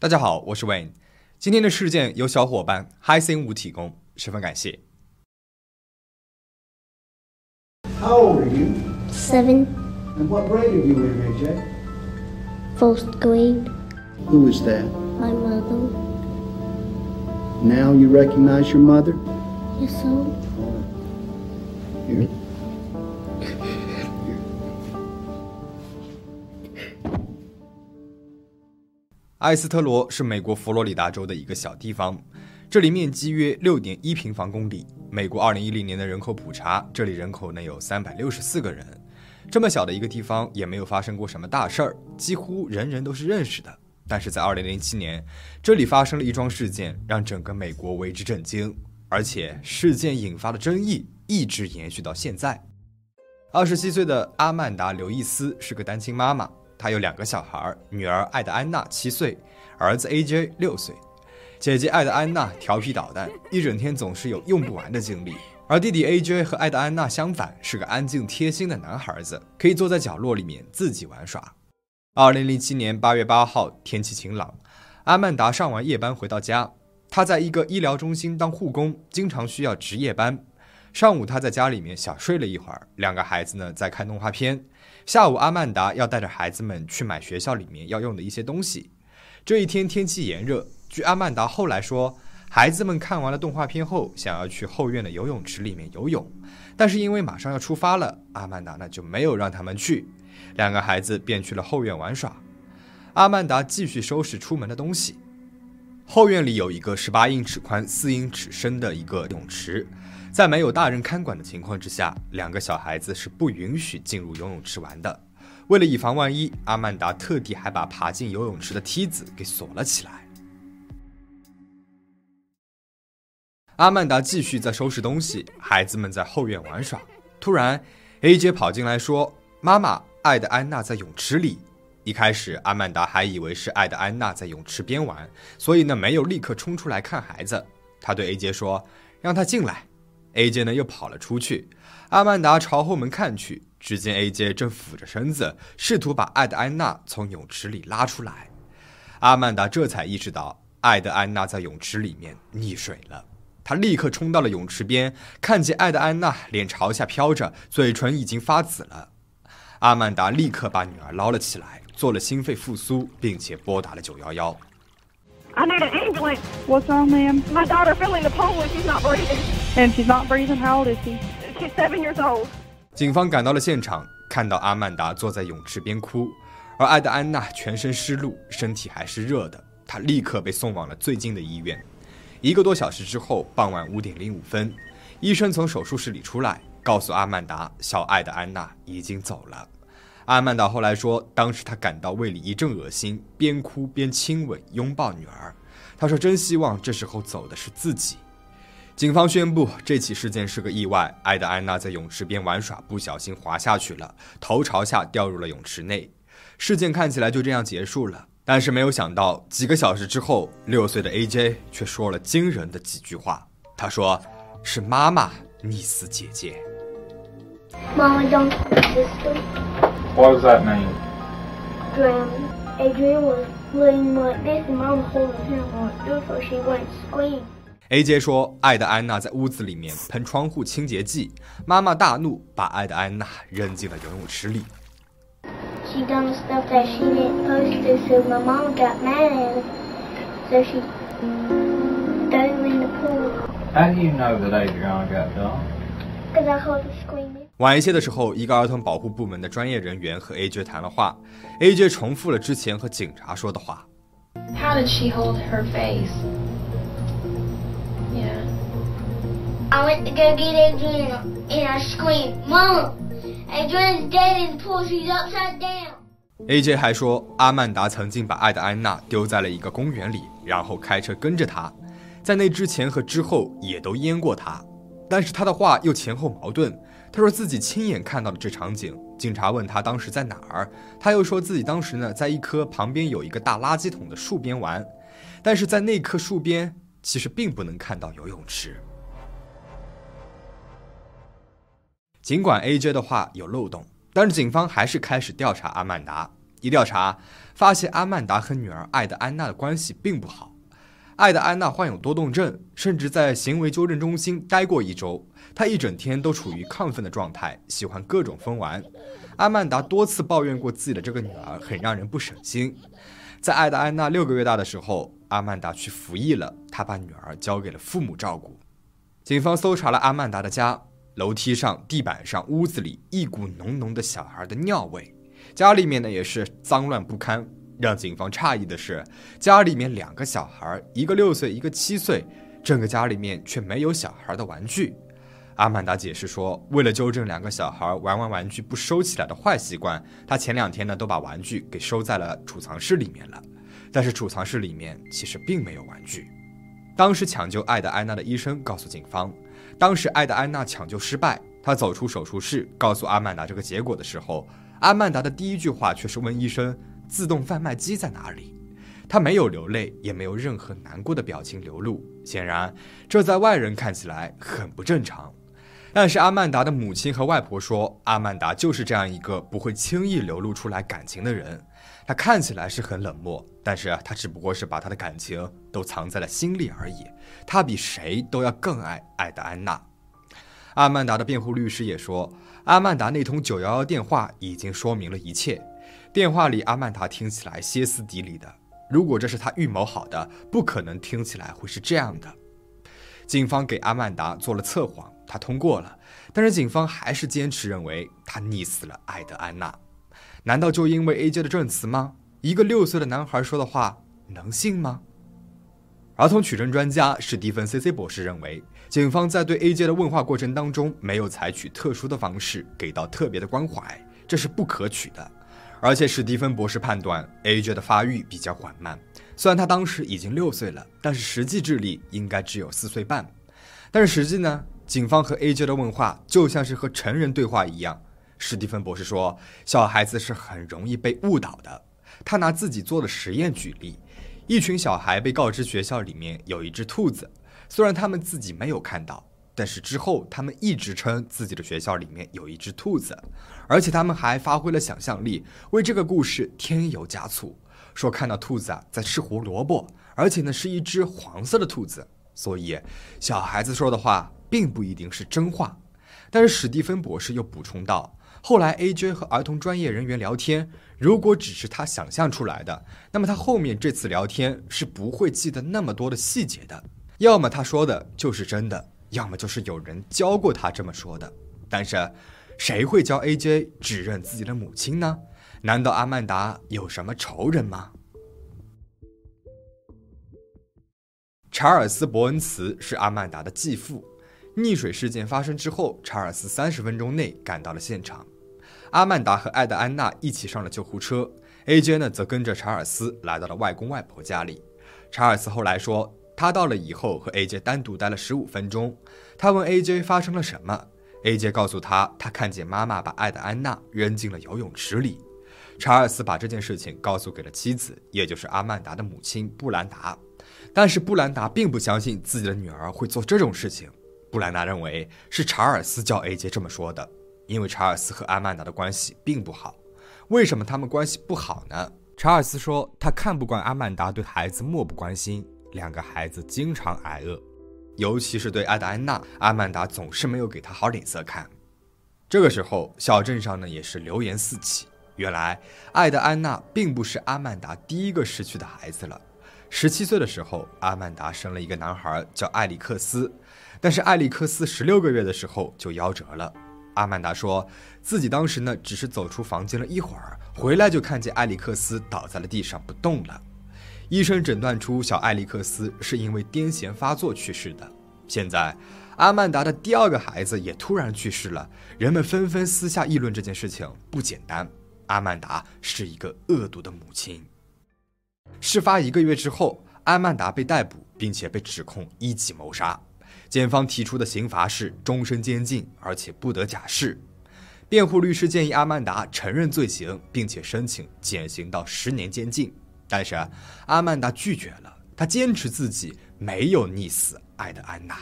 大家好，我是 Wayne。今天的事件由小伙伴 Hi 星五提供，十分感谢。How old are you? Seven, And what grade are you in, AJ? first grade. Who is that? My mother. Now you recognize your mother? Yes, sir. Here. 埃斯特罗是美国佛罗里达州的一个小地方，这里面积约六点一平方公里。美国二零一零年的人口普查，这里人口能有三百六十四个人。这么小的一个地方，也没有发生过什么大事儿，几乎人人都是认识的。但是在二零零七年，这里发生了一桩事件，让整个美国为之震惊，而且事件引发的争议一直延续到现在。二十七岁的阿曼达·刘易斯是个单亲妈妈，她有两个小孩，女儿艾德安娜七岁，儿子 AJ 六岁。姐姐艾德安娜调皮捣蛋，一整天总是有用不完的精力，而弟弟 AJ 和艾德安娜相反，是个安静贴心的男孩子，可以坐在角落里面自己玩耍。二零零七年八月八号，天气晴朗，阿曼达上完夜班回到家，她在一个医疗中心当护工，经常需要值夜班。上午他在家里面小睡了一会儿，两个孩子呢在看动画片。下午阿曼达要带着孩子们去买学校里面要用的一些东西。这一天天气炎热，据阿曼达后来说，孩子们看完了动画片后，想要去后院的游泳池里面游泳，但是因为马上要出发了，阿曼达呢就没有让他们去，两个孩子便去了后院玩耍。阿曼达继续收拾出门的东西。后院里有一个十八英尺宽、四英尺深的一个泳池，在没有大人看管的情况之下，两个小孩子是不允许进入游泳池玩的。为了以防万一，阿曼达特地还把爬进游泳池的梯子给锁了起来。阿曼达继续在收拾东西，孩子们在后院玩耍。突然，AJ 跑进来说：“妈妈，艾德安娜在泳池里。”一开始，阿曼达还以为是艾德安娜在泳池边玩，所以呢没有立刻冲出来看孩子。他对 AJ 说：“让他进来。”AJ 呢又跑了出去。阿曼达朝后门看去，只见 AJ 正俯着身子，试图把艾德安娜从泳池里拉出来。阿曼达这才意识到，艾德安娜在泳池里面溺水了。他立刻冲到了泳池边，看见艾德安娜脸朝下飘着，嘴唇已经发紫了。阿曼达立刻把女儿捞了起来，做了心肺复苏，并且拨打了九幺幺。I need an ambulance. What's wrong, ma'am? My daughter fell in the pool and she's not breathing. And she's not breathing. How old is she? She's seven years old. 警方赶到了现场，看到阿曼达坐在泳池边哭，而艾德安娜全身湿漉，身体还是热的。她立刻被送往了最近的医院。一个多小时之后，傍晚五点零五分，医生从手术室里出来，告诉阿曼达，小艾德安娜已经走了。阿曼达后来说，当时她感到胃里一阵恶心，边哭边亲吻、拥抱女儿。她说：“真希望这时候走的是自己。”警方宣布，这起事件是个意外。艾德安娜在泳池边玩耍，不小心滑下去了，头朝下掉入了泳池内。事件看起来就这样结束了。但是没有想到，几个小时之后，六岁的 AJ 却说了惊人的几句话。他说：“是妈妈溺死姐姐。Mama dumped her sister, What does that mean? drowned. Adrian was laying like this and Mama holding him like this so she wouldn't scream. ”AJ 说，艾德安娜在屋子里面喷窗户清洁剂，妈妈大怒，把艾德安娜扔进了游泳池里。She done stuff that she didn't supposed to, so my mom got mad at her. So she threw in the pool How do you know that Adriana got dumped? because I heard her screaming. 晚一些的时候，一个儿童保护部门的专业人员和 AJ 谈了话，AJ 重复了之前和警察说的话。How did she hold her face? I went to go get Adrian and I screamed, Mama, Adrian's dead in the pool. She's upside down. AJ 还说，阿曼达曾经把爱德安娜丢在了一个公园里，然后开车跟着她，在那之前和之后也都淹过她。但是他的话又前后矛盾。他说自己亲眼看到了这场景。警察问他当时在哪儿，他又说自己当时呢在一棵旁边有一个大垃圾桶的树边玩，但是在那棵树边其实并不能看到游泳池。尽管 AJ 的话有漏洞，但是警方还是开始调查阿曼达。一调查发现，阿曼达和女儿艾德安娜的关系并不好。艾德安娜患有多动症，甚至在行为纠正中心待过一周。她一整天都处于亢奋的状态，喜欢各种疯玩。阿曼达多次抱怨过自己的这个女儿很让人不省心。在艾德安娜六个月大的时候，阿曼达去服役了，她把女儿交给了父母照顾。警方搜查了阿曼达的家，楼梯上、地板上、屋子里一股浓浓的小孩的尿味，家里面呢也是脏乱不堪。让警方诧异的是，家里面两个小孩，一个六岁，一个七岁，整个家里面却没有小孩的玩具。阿曼达解释说，为了纠正两个小孩玩完玩具不收起来的坏习惯，他前两天呢都把玩具给收在了储藏室里面了。但是储藏室里面其实并没有玩具。当时抢救艾德安娜的医生告诉警方，当时艾德安娜抢救失败，她走出手术室，告诉阿曼达这个结果的时候，阿曼达的第一句话却是问医生：“自动贩卖机在哪里？”她没有流泪，也没有任何难过的表情流露，显然这在外人看起来很不正常。但是阿曼达的母亲和外婆说，阿曼达就是这样一个不会轻易流露出来感情的人。他看起来是很冷漠，但是他只不过是把他的感情都藏在了心里而已。他比谁都要更爱爱德安娜。阿曼达的辩护律师也说，阿曼达那通九幺幺电话已经说明了一切。电话里阿曼达听起来歇斯底里的，如果这是他预谋好的，不可能听起来会是这样的。警方给阿曼达做了测谎，他通过了，但是警方还是坚持认为他溺死了爱德安娜。难道就因为 A.J. 的证词吗？一个六岁的男孩说的话能信吗？儿童取证专家史蒂芬 C.C. 博士认为，警方在对 A.J. 的问话过程当中没有采取特殊的方式，给到特别的关怀，这是不可取的。而且史蒂芬博士判断 A.J. 的发育比较缓慢，虽然他当时已经六岁了，但是实际智力应该只有四岁半。但是实际呢，警方和 A.J. 的问话就像是和成人对话一样。史蒂芬博士说：“小孩子是很容易被误导的。”他拿自己做的实验举例：一群小孩被告知学校里面有一只兔子，虽然他们自己没有看到，但是之后他们一直称自己的学校里面有一只兔子，而且他们还发挥了想象力，为这个故事添油加醋，说看到兔子啊在吃胡萝卜，而且呢是一只黄色的兔子。所以，小孩子说的话并不一定是真话。但是史蒂芬博士又补充道。后来，A.J. 和儿童专业人员聊天，如果只是他想象出来的，那么他后面这次聊天是不会记得那么多的细节的。要么他说的就是真的，要么就是有人教过他这么说的。但是，谁会教 A.J. 指认自己的母亲呢？难道阿曼达有什么仇人吗？查尔斯·伯恩茨是阿曼达的继父。溺水事件发生之后，查尔斯三十分钟内赶到了现场。阿曼达和艾德安娜一起上了救护车，A.J. 呢则跟着查尔斯来到了外公外婆家里。查尔斯后来说，他到了以后和 A.J. 单独待了十五分钟。他问 A.J. 发生了什么，A.J. 告诉他，他看见妈妈把艾德安娜扔进了游泳池里。查尔斯把这件事情告诉给了妻子，也就是阿曼达的母亲布兰达。但是布兰达并不相信自己的女儿会做这种事情。布兰达认为是查尔斯叫 A.J. 这么说的，因为查尔斯和阿曼达的关系并不好。为什么他们关系不好呢？查尔斯说他看不惯阿曼达对孩子漠不关心，两个孩子经常挨饿，尤其是对艾德安娜，阿曼达总是没有给他好脸色看。这个时候，小镇上呢也是流言四起。原来，艾德安娜并不是阿曼达第一个失去的孩子了。十七岁的时候，阿曼达生了一个男孩，叫艾里克斯。但是艾利克斯十六个月的时候就夭折了。阿曼达说自己当时呢只是走出房间了一会儿，回来就看见艾利克斯倒在了地上不动了。医生诊断出小艾利克斯是因为癫痫发作去世的。现在阿曼达的第二个孩子也突然去世了，人们纷纷私下议论这件事情不简单。阿曼达是一个恶毒的母亲。事发一个月之后，阿曼达被逮捕，并且被指控一级谋杀。检方提出的刑罚是终身监禁，而且不得假释。辩护律师建议阿曼达承认罪行，并且申请减刑到十年监禁，但是阿曼达拒绝了，他坚持自己没有溺死爱德安娜。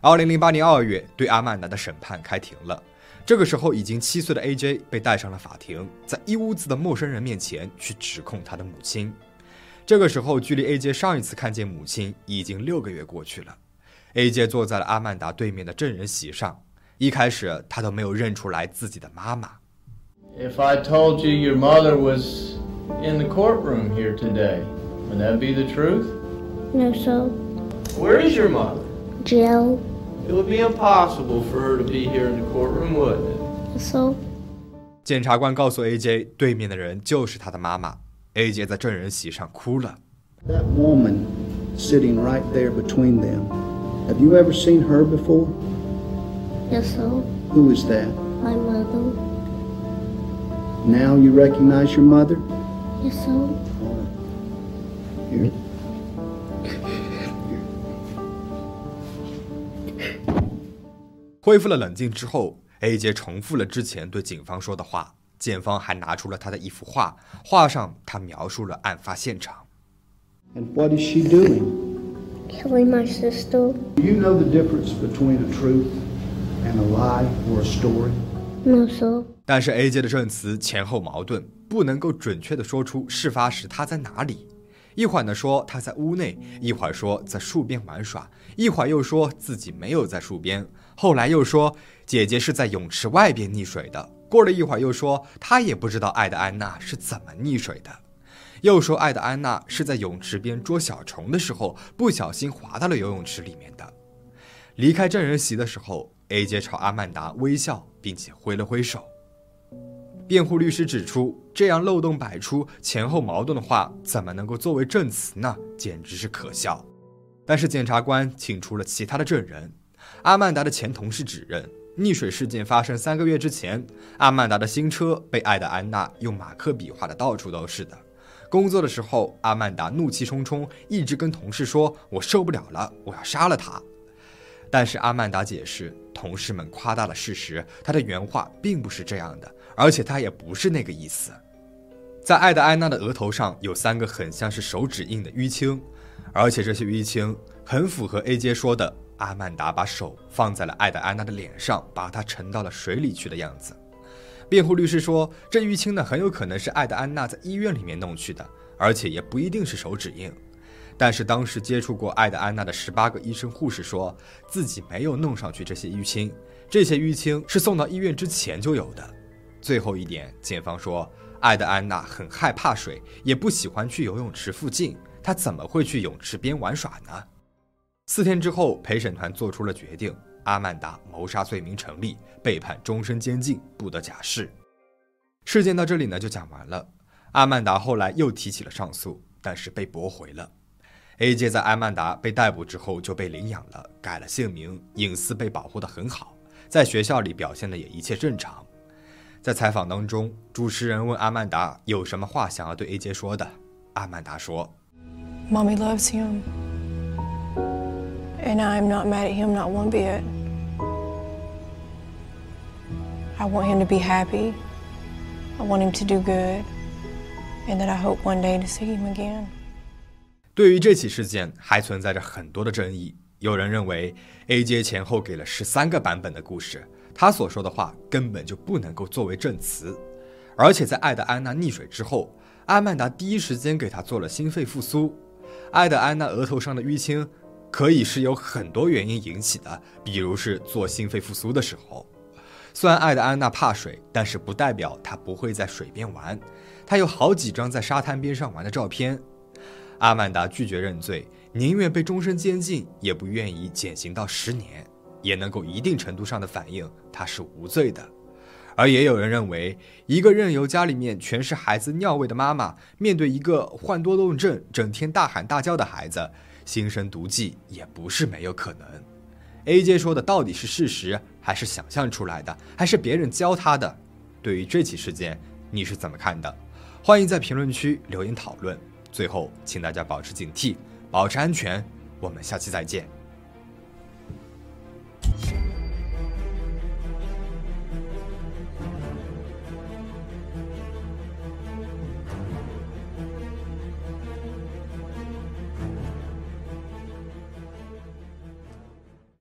二零零八年二月，对阿曼达的审判开庭了。这个时候，已经七岁的 AJ 被带上了法庭，在一屋子的陌生人面前去指控他的母亲。这个时候，距离 AJ 上一次看见母亲已经六个月过去了。AJ 坐在了阿曼达对面的证人席上，一开始他都没有认出来自己的妈妈。If I told you your mother was in the courtroom here today, would that be the truth? No, so Where is your mother? jail. It would be impossible for her to be here in the courtroom, wouldn't it? So 检察官告诉 AJ，对面的人就是他的妈妈。AJ 在证人席上哭了。That woman sitting right there between them. Have you ever seen her before? yes, so Who is that? my mother. Now you recognize your mother? Yes, so Here. 恢复了冷静之后，AJ 重复了之前对警方说的话。检方还拿出了他的一幅画，画上他描述了案发现场。And what is she doing? killing my sister. Do you know the difference between a truth and a lie or a story? No, so 但是 AJ 的证词前后矛盾，不能够准确的说出事发时他在哪里。一会儿呢说他在屋内，一会儿说在树边玩耍，一会儿又说自己没有在树边，后来又说姐姐是在泳池外边溺水的。过了一会儿又说他也不知道爱的安娜是怎么溺水的，又说爱的安娜是在泳池边捉小虫的时候不小心滑到了游泳池里面的。离开证人席的时候，AJ 朝阿曼达微笑，并且挥了挥手。辩护律师指出，这样漏洞百出、前后矛盾的话，怎么能够作为证词呢？简直是可笑。但是检察官请出了其他的证人，阿曼达的前同事指认，溺水事件发生三个月之前，阿曼达的新车被爱的安娜用马克笔画的到处都是的。工作的时候，阿曼达怒气冲冲，一直跟同事说：“我受不了了，我要杀了他。”但是阿曼达解释，同事们夸大了事实，她的原话并不是这样的，而且她也不是那个意思。在爱的安娜的额头上有三个很像是手指印的淤青，而且这些淤青很符合 A.J 说的阿曼达把手放在了爱德安娜的脸上，把她沉到了水里去的样子。辩护律师说，这淤青呢很有可能是爱德安娜在医院里面弄去的，而且也不一定是手指印。但是当时接触过爱德安娜的十八个医生护士说自己没有弄上去这些淤青，这些淤青是送到医院之前就有的。最后一点，检方说爱德安娜很害怕水，也不喜欢去游泳池附近，她怎么会去泳池边玩耍呢？四天之后，陪审团做出了决定，阿曼达谋杀罪名成立，被判终身监禁，不得假释。事件到这里呢就讲完了。阿曼达后来又提起了上诉，但是被驳回了。A.J. 在阿曼达被逮捕之后就被领养了，改了姓名，隐私被保护得很好，在学校里表现的也一切正常。在采访当中，主持人问阿曼达有什么话想要对 A.J. 说的，阿曼达说 Mommy loves him. And I'm not mad at him, not one bit. I want him to be happy. I want him to do good. And that I hope one day to see him again.：“ 对于这起事件还存在着很多的争议。有人认为 A.J. 前后给了十三个版本的故事，他所说的话根本就不能够作为证词。而且在爱德安娜溺水之后，阿曼达第一时间给她做了心肺复苏。爱德安娜额头上的淤青，可以是有很多原因引起的，比如是做心肺复苏的时候。虽然爱德安娜怕水，但是不代表她不会在水边玩。她有好几张在沙滩边上玩的照片。阿曼达拒绝认罪，宁愿被终身监禁，也不愿意减刑到十年，也能够一定程度上的反映她是无罪的。而也有人认为，一个任由家里面全是孩子尿味的妈妈，面对一个患多动症、整天大喊大叫的孩子，心生毒计也不是没有可能。A.J 说的到底是事实，还是想象出来的，还是别人教他的？对于这起事件，你是怎么看的？欢迎在评论区留言讨论。最后，请大家保持警惕，保持安全。我们下期再见。